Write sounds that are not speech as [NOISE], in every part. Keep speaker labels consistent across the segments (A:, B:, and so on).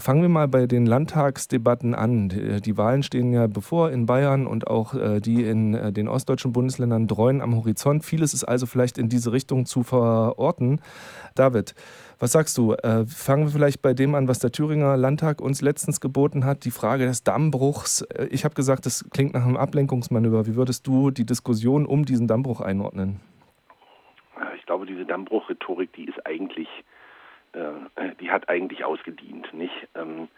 A: Fangen wir mal bei den Landtagsdebatten an. Die Wahlen stehen ja bevor in Bayern und auch äh, die in äh, den ostdeutschen Bundesländern dreuen am Horizont. Vieles ist also vielleicht in diese Richtung zu verorten. David, was sagst du? Äh, fangen wir vielleicht bei dem an, was der Thüringer Landtag uns letztens geboten hat, die Frage des Dammbruchs. Ich habe gesagt, das klingt nach einem Ablenkungsmanöver. Wie würdest du die Diskussion um diesen Dammbruch einordnen?
B: Ich glaube, diese Dammbruch-Rhetorik, die ist eigentlich äh, eigentlich ausgedient, nicht? Ähm,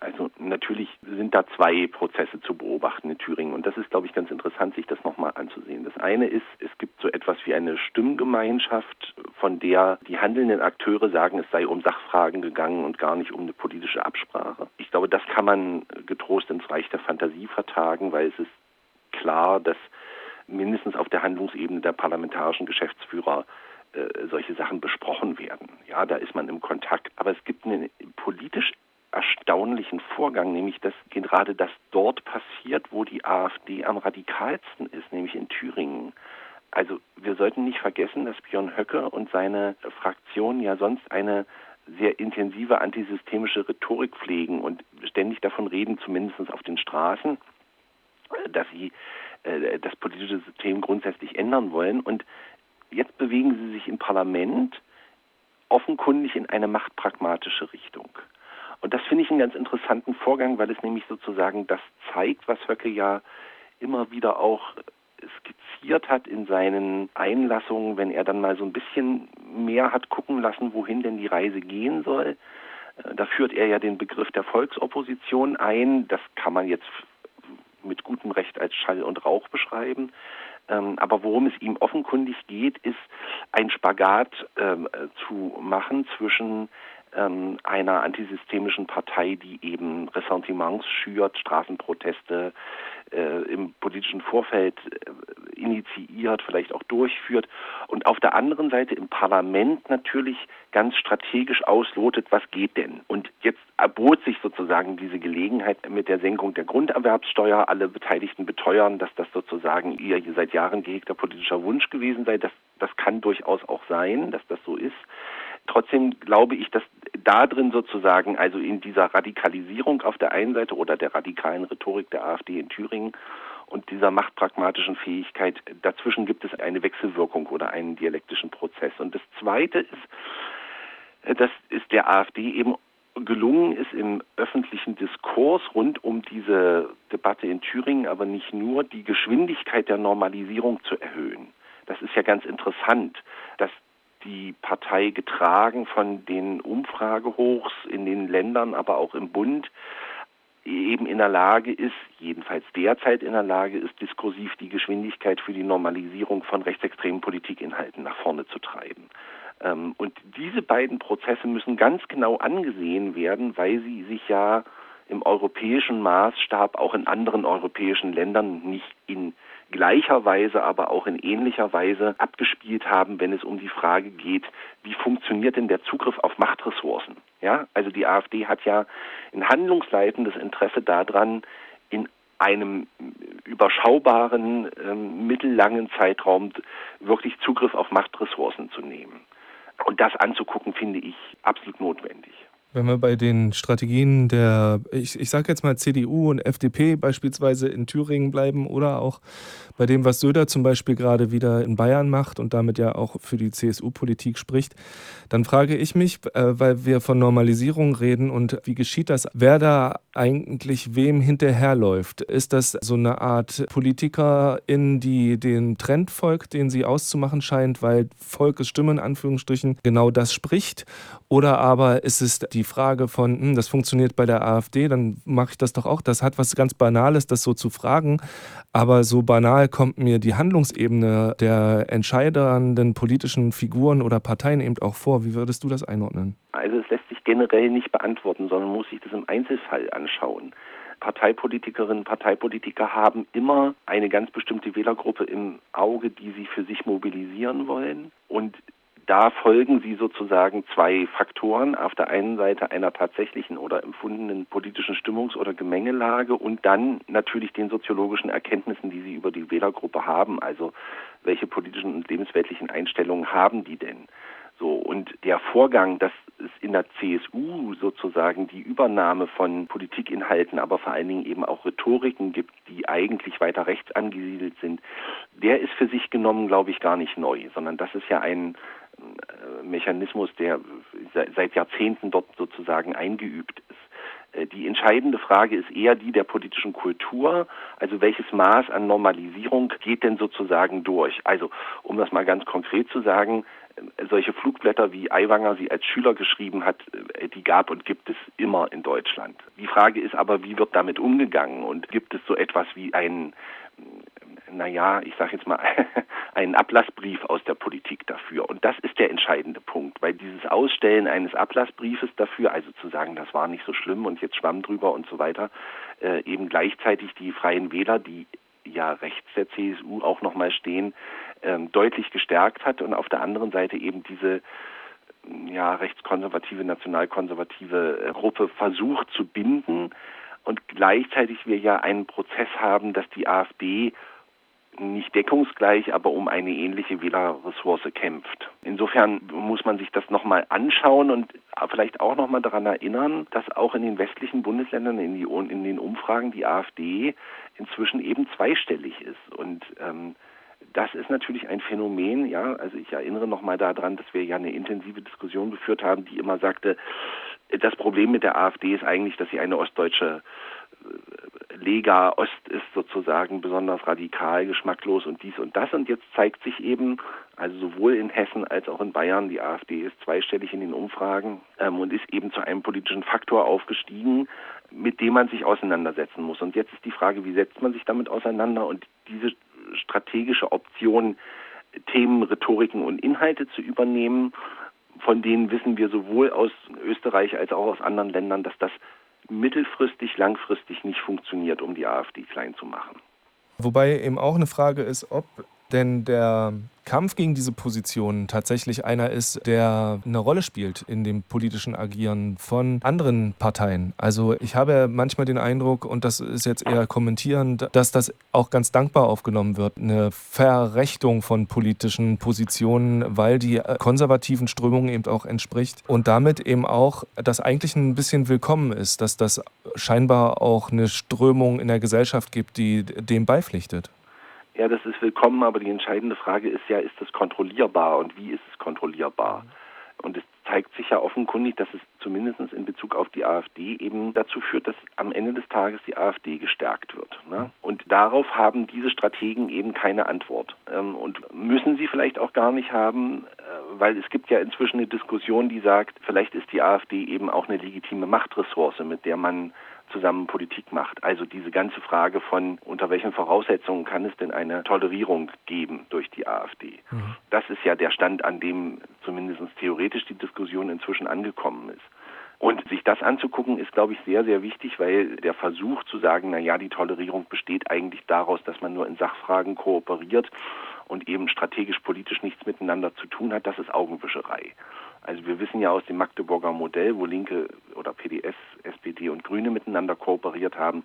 B: also natürlich sind da zwei Prozesse zu beobachten in Thüringen und das ist, glaube ich, ganz interessant, sich das nochmal anzusehen. Das eine ist, es gibt so etwas wie eine Stimmgemeinschaft, von der die handelnden Akteure sagen, es sei um Sachfragen gegangen und gar nicht um eine politische Absprache. Ich glaube, das kann man getrost ins Reich der Fantasie vertagen, weil es ist klar, dass mindestens auf der Handlungsebene der parlamentarischen Geschäftsführer äh, solche Sachen besprochen werden. Ja, da ist man im Kontakt. Aber es gibt einen politisch erstaunlichen Vorgang, nämlich dass gerade das dort passiert, wo die AfD am radikalsten ist, nämlich in Thüringen. Also wir sollten nicht vergessen, dass Björn Höcke und seine Fraktion ja sonst eine sehr intensive antisystemische Rhetorik pflegen und ständig davon reden, zumindest auf den Straßen, dass sie äh, das politische System grundsätzlich ändern wollen. Und Jetzt bewegen sie sich im Parlament offenkundig in eine machtpragmatische Richtung. Und das finde ich einen ganz interessanten Vorgang, weil es nämlich sozusagen das zeigt, was Höcke ja immer wieder auch skizziert hat in seinen Einlassungen, wenn er dann mal so ein bisschen mehr hat gucken lassen, wohin denn die Reise gehen soll. Äh, da führt er ja den Begriff der Volksopposition ein. Das kann man jetzt mit gutem Recht als Schall und Rauch beschreiben. Ähm, aber worum es ihm offenkundig geht, ist ein Spagat ähm, äh, zu machen zwischen ähm, einer antisystemischen Partei, die eben Ressentiments schürt, Straßenproteste äh, im politischen Vorfeld äh, initiiert, vielleicht auch durchführt und auf der anderen Seite im Parlament natürlich ganz strategisch auslotet, was geht denn. Und jetzt erbot sich sozusagen diese Gelegenheit mit der Senkung der Grunderwerbssteuer. Alle Beteiligten beteuern, dass das sozusagen ihr seit Jahren gehegter politischer Wunsch gewesen sei. Das, das kann durchaus auch sein, dass das so ist. Trotzdem glaube ich, dass da drin sozusagen, also in dieser Radikalisierung auf der einen Seite oder der radikalen Rhetorik der AfD in Thüringen und dieser machtpragmatischen Fähigkeit, dazwischen gibt es eine Wechselwirkung oder einen dialektischen Prozess. Und das Zweite ist, dass es der AfD eben gelungen ist, im öffentlichen Diskurs rund um diese Debatte in Thüringen, aber nicht nur, die Geschwindigkeit der Normalisierung zu erhöhen. Das ist ja ganz interessant, dass die Partei getragen von den Umfragehochs in den Ländern, aber auch im Bund, eben in der Lage ist, jedenfalls derzeit in der Lage ist, diskursiv die Geschwindigkeit für die Normalisierung von rechtsextremen Politikinhalten nach vorne zu treiben. Ähm, und diese beiden Prozesse müssen ganz genau angesehen werden, weil sie sich ja im europäischen Maßstab auch in anderen europäischen Ländern nicht in gleicher Weise, aber auch in ähnlicher Weise abgespielt haben, wenn es um die Frage geht, wie funktioniert denn der Zugriff auf Machtressourcen? Ja, also die AfD hat ja ein handlungsleitendes Interesse daran, in einem überschaubaren, äh, mittellangen Zeitraum wirklich Zugriff auf Machtressourcen zu nehmen. Und das anzugucken, finde ich absolut notwendig.
A: Wenn wir bei den Strategien der, ich, ich sage jetzt mal CDU und FDP beispielsweise in Thüringen bleiben oder auch bei dem, was Söder zum Beispiel gerade wieder in Bayern macht und damit ja auch für die CSU-Politik spricht, dann frage ich mich, äh, weil wir von Normalisierung reden und wie geschieht das, wer da eigentlich wem hinterherläuft. Ist das so eine Art Politikerin, die den Trend folgt, den sie auszumachen scheint, weil Volkes Stimme in Anführungsstrichen genau das spricht? Oder aber ist es die Frage von, hm, das funktioniert bei der AfD, dann mache ich das doch auch. Das hat was ganz Banales, das so zu fragen. Aber so banal kommt mir die Handlungsebene der entscheidenden politischen Figuren oder Parteien eben auch vor. Wie würdest du das einordnen?
B: Also es lässt sich generell nicht beantworten, sondern muss sich das im Einzelfall anschauen. Parteipolitikerinnen, Parteipolitiker haben immer eine ganz bestimmte Wählergruppe im Auge, die sie für sich mobilisieren wollen. Und da folgen sie sozusagen zwei Faktoren. Auf der einen Seite einer tatsächlichen oder empfundenen politischen Stimmungs- oder Gemengelage und dann natürlich den soziologischen Erkenntnissen, die sie über die Wählergruppe haben. Also welche politischen und lebensweltlichen Einstellungen haben die denn? So, und der Vorgang, dass es in der CSU sozusagen die Übernahme von Politikinhalten, aber vor allen Dingen eben auch Rhetoriken gibt, die eigentlich weiter rechts angesiedelt sind, der ist für sich genommen, glaube ich, gar nicht neu, sondern das ist ja ein Mechanismus, der seit Jahrzehnten dort sozusagen eingeübt ist. Äh, die entscheidende Frage ist eher die der politischen Kultur. Also welches Maß an Normalisierung geht denn sozusagen durch? Also um das mal ganz konkret zu sagen, äh, solche Flugblätter wie Aiwanger sie als Schüler geschrieben hat, äh, die gab und gibt es immer in Deutschland. Die Frage ist aber, wie wird damit umgegangen und gibt es so etwas wie ein naja, ich sage jetzt mal, [LAUGHS] einen Ablassbrief aus der Politik dafür. Und das ist der entscheidende Punkt, weil dieses Ausstellen eines Ablassbriefes dafür, also zu sagen, das war nicht so schlimm und jetzt schwamm drüber und so weiter, äh, eben gleichzeitig die Freien Wähler, die ja rechts der CSU auch nochmal stehen, ähm, deutlich gestärkt hat und auf der anderen Seite eben diese ja, rechtskonservative, nationalkonservative äh, Gruppe versucht zu binden und gleichzeitig wir ja einen Prozess haben, dass die AfD nicht deckungsgleich, aber um eine ähnliche Wählerressource kämpft. Insofern muss man sich das nochmal anschauen und vielleicht auch nochmal daran erinnern, dass auch in den westlichen Bundesländern, in, die, in den Umfragen die AfD inzwischen eben zweistellig ist. Und ähm, das ist natürlich ein Phänomen, ja. Also ich erinnere nochmal daran, dass wir ja eine intensive Diskussion geführt haben, die immer sagte, das Problem mit der AfD ist eigentlich, dass sie eine ostdeutsche Lega Ost ist sozusagen besonders radikal, geschmacklos und dies und das. Und jetzt zeigt sich eben, also sowohl in Hessen als auch in Bayern, die AfD ist zweistellig in den Umfragen ähm, und ist eben zu einem politischen Faktor aufgestiegen, mit dem man sich auseinandersetzen muss. Und jetzt ist die Frage, wie setzt man sich damit auseinander? Und diese strategische Option, Themen, Rhetoriken und Inhalte zu übernehmen, von denen wissen wir sowohl aus Österreich als auch aus anderen Ländern, dass das mittelfristig, langfristig nicht funktioniert, um die AfD klein zu machen.
A: Wobei eben auch eine Frage ist, ob denn der Kampf gegen diese Position tatsächlich einer ist, der eine Rolle spielt in dem politischen Agieren von anderen Parteien. Also ich habe manchmal den Eindruck, und das ist jetzt eher kommentierend, dass das auch ganz dankbar aufgenommen wird, eine Verrechtung von politischen Positionen, weil die konservativen Strömungen eben auch entspricht und damit eben auch das eigentlich ein bisschen willkommen ist, dass das scheinbar auch eine Strömung in der Gesellschaft gibt, die dem beipflichtet.
B: Ja, das ist willkommen, aber die entscheidende Frage ist ja, ist es kontrollierbar und wie ist es kontrollierbar? Und es zeigt sich ja offenkundig, dass es zumindest in Bezug auf die AfD eben dazu führt, dass am Ende des Tages die AfD gestärkt wird. Ne? Und darauf haben diese Strategen eben keine Antwort. Ähm, und müssen sie vielleicht auch gar nicht haben, äh, weil es gibt ja inzwischen eine Diskussion, die sagt, vielleicht ist die AfD eben auch eine legitime Machtressource, mit der man zusammen Politik macht. Also diese ganze Frage von, unter welchen Voraussetzungen kann es denn eine Tolerierung geben durch die AfD? Mhm. Das ist ja der Stand, an dem zumindest theoretisch die Diskussion inzwischen angekommen ist. Und sich das anzugucken, ist, glaube ich, sehr, sehr wichtig, weil der Versuch zu sagen, na ja, die Tolerierung besteht eigentlich daraus, dass man nur in Sachfragen kooperiert und eben strategisch-politisch nichts miteinander zu tun hat, das ist Augenwischerei. Also wir wissen ja aus dem Magdeburger Modell, wo Linke oder PDS, SPD und Grüne miteinander kooperiert haben,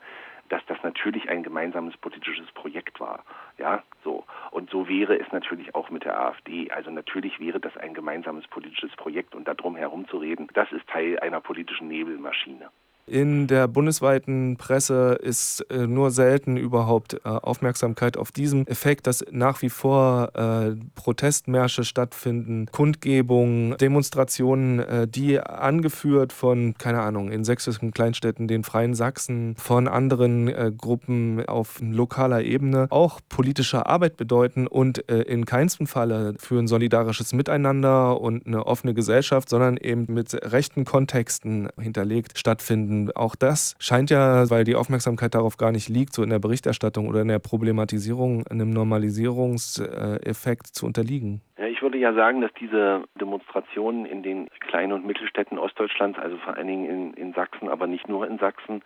B: dass das natürlich ein gemeinsames politisches Projekt war. Ja, so. Und so wäre es natürlich auch mit der AfD. Also natürlich wäre das ein gemeinsames politisches Projekt und darum herumzureden, das ist Teil einer politischen Nebelmaschine.
A: In der bundesweiten Presse ist äh, nur selten überhaupt äh, Aufmerksamkeit auf diesen Effekt, dass nach wie vor äh, Protestmärsche stattfinden, Kundgebungen, Demonstrationen, äh, die angeführt von, keine Ahnung, in sächsischen Kleinstädten, den Freien Sachsen, von anderen äh, Gruppen auf lokaler Ebene auch politische Arbeit bedeuten und äh, in keinstem Falle für ein solidarisches Miteinander und eine offene Gesellschaft, sondern eben mit rechten Kontexten hinterlegt stattfinden auch das scheint ja, weil die Aufmerksamkeit darauf gar nicht liegt, so in der Berichterstattung oder in der Problematisierung, einem Normalisierungseffekt zu unterliegen.
B: Ich würde ja sagen, dass diese Demonstrationen in den kleinen und Mittelstädten Ostdeutschlands, also vor allen Dingen in, in Sachsen, aber nicht nur in Sachsen,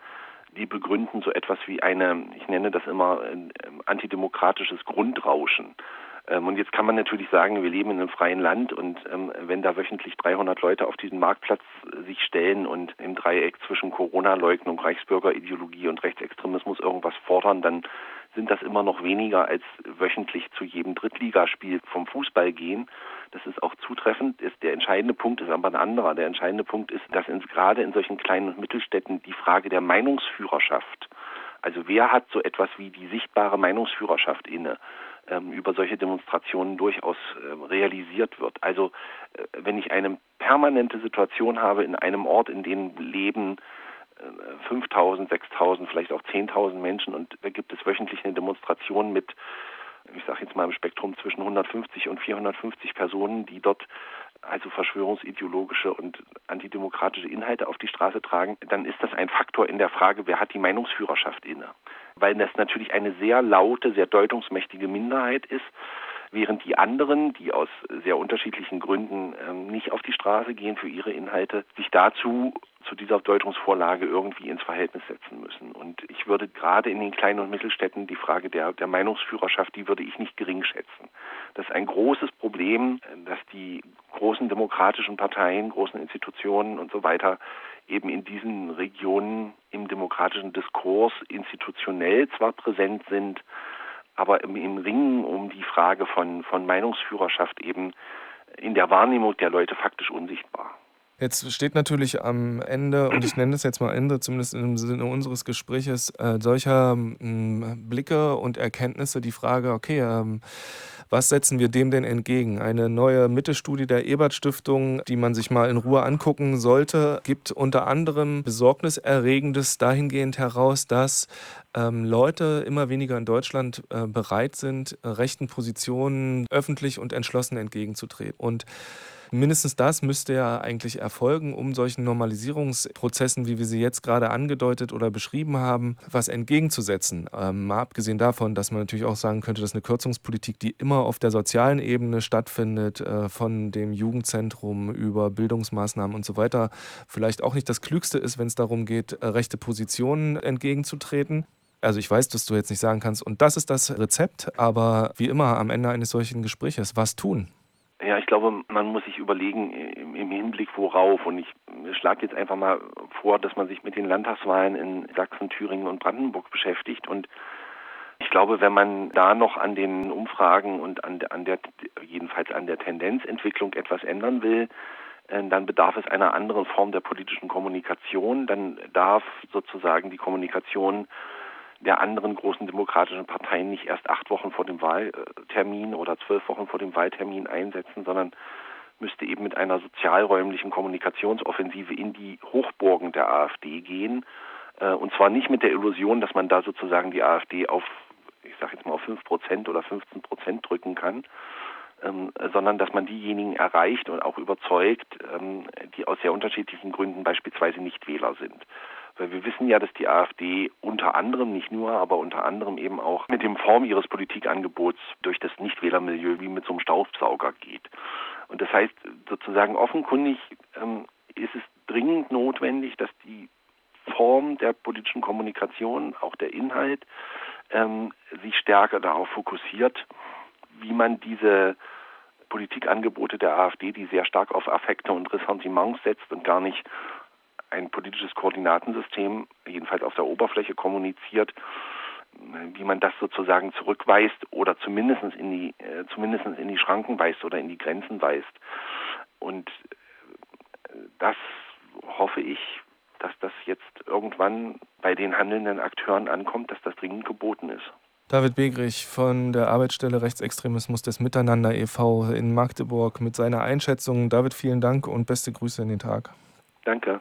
B: die begründen so etwas wie eine, ich nenne das immer, antidemokratisches Grundrauschen. Ähm, und jetzt kann man natürlich sagen, wir leben in einem freien Land und ähm, wenn da wöchentlich 300 Leute auf diesen Marktplatz äh, sich stellen und im Dreieck zwischen Corona-Leugnung, Reichsbürgerideologie und Rechtsextremismus irgendwas fordern, dann sind das immer noch weniger als wöchentlich zu jedem Drittligaspiel vom Fußball gehen. Das ist auch zutreffend. Der entscheidende Punkt ist aber ein anderer. Der entscheidende Punkt ist, dass in, gerade in solchen kleinen und Mittelstädten die Frage der Meinungsführerschaft, also wer hat so etwas wie die sichtbare Meinungsführerschaft inne, ähm, über solche Demonstrationen durchaus äh, realisiert wird. Also äh, wenn ich eine permanente Situation habe in einem Ort, in dem leben 5000, 6000, vielleicht auch 10.000 Menschen und da gibt es wöchentlich eine Demonstration mit, ich sage jetzt mal im Spektrum zwischen 150 und 450 Personen, die dort also verschwörungsideologische und antidemokratische Inhalte auf die Straße tragen, dann ist das ein Faktor in der Frage, wer hat die Meinungsführerschaft inne. Weil das natürlich eine sehr laute, sehr deutungsmächtige Minderheit ist, während die anderen, die aus sehr unterschiedlichen Gründen ähm, nicht auf die Straße gehen für ihre Inhalte, sich dazu zu dieser Deutungsvorlage irgendwie ins Verhältnis setzen müssen. Und ich würde gerade in den kleinen und Mittelstädten die Frage der, der Meinungsführerschaft, die würde ich nicht gering schätzen. Das ist ein großes Problem, dass die großen demokratischen Parteien, großen Institutionen und so weiter eben in diesen Regionen im demokratischen Diskurs institutionell zwar präsent sind, aber im, im Ringen um die Frage von, von Meinungsführerschaft eben in der Wahrnehmung der Leute faktisch unsichtbar.
A: Jetzt steht natürlich am Ende, und ich nenne das jetzt mal Ende, zumindest im Sinne unseres Gespräches, äh, solcher äh, Blicke und Erkenntnisse die Frage, okay, ähm, was setzen wir dem denn entgegen? Eine neue Mittelstudie der Ebert Stiftung, die man sich mal in Ruhe angucken sollte, gibt unter anderem Besorgniserregendes dahingehend heraus, dass ähm, Leute immer weniger in Deutschland äh, bereit sind, äh, rechten Positionen öffentlich und entschlossen entgegenzutreten. Und Mindestens das müsste ja eigentlich erfolgen, um solchen Normalisierungsprozessen, wie wir sie jetzt gerade angedeutet oder beschrieben haben, was entgegenzusetzen. Ähm, mal abgesehen davon, dass man natürlich auch sagen könnte, dass eine Kürzungspolitik, die immer auf der sozialen Ebene stattfindet, äh, von dem Jugendzentrum über Bildungsmaßnahmen und so weiter, vielleicht auch nicht das Klügste ist, wenn es darum geht, äh, rechte Positionen entgegenzutreten. Also ich weiß, dass du jetzt nicht sagen kannst, und das ist das Rezept, aber wie immer am Ende eines solchen Gespräches, was tun?
B: Ja, ich glaube, man muss sich überlegen im, im Hinblick worauf. Und ich schlage jetzt einfach mal vor, dass man sich mit den Landtagswahlen in Sachsen, Thüringen und Brandenburg beschäftigt. Und ich glaube, wenn man da noch an den Umfragen und an, an der, jedenfalls an der Tendenzentwicklung etwas ändern will, äh, dann bedarf es einer anderen Form der politischen Kommunikation. Dann darf sozusagen die Kommunikation der anderen großen demokratischen Parteien nicht erst acht Wochen vor dem Wahltermin oder zwölf Wochen vor dem Wahltermin einsetzen, sondern müsste eben mit einer sozialräumlichen Kommunikationsoffensive in die Hochburgen der AfD gehen. Äh, und zwar nicht mit der Illusion, dass man da sozusagen die AfD auf, ich sage jetzt mal auf fünf Prozent oder 15 Prozent drücken kann, ähm, sondern dass man diejenigen erreicht und auch überzeugt, ähm, die aus sehr unterschiedlichen Gründen beispielsweise nicht Wähler sind. Weil wir wissen ja, dass die AfD unter anderem, nicht nur, aber unter anderem eben auch mit dem Form ihres Politikangebots durch das Nichtwählermilieu wie mit so einem Staubsauger geht. Und das heißt sozusagen offenkundig ähm, ist es dringend notwendig, dass die Form der politischen Kommunikation, auch der Inhalt, ähm, sich stärker darauf fokussiert, wie man diese Politikangebote der AfD, die sehr stark auf Affekte und Ressentiments setzt und gar nicht ein politisches Koordinatensystem, jedenfalls auf der Oberfläche kommuniziert, wie man das sozusagen zurückweist oder zumindest in die äh, zumindest in die Schranken weist oder in die Grenzen weist. Und äh, das hoffe ich, dass das jetzt irgendwann bei den handelnden Akteuren ankommt, dass das dringend geboten ist.
A: David Begrich von der Arbeitsstelle Rechtsextremismus des Miteinander e.V. in Magdeburg mit seiner Einschätzung. David, vielen Dank und beste Grüße in den Tag.
B: Danke.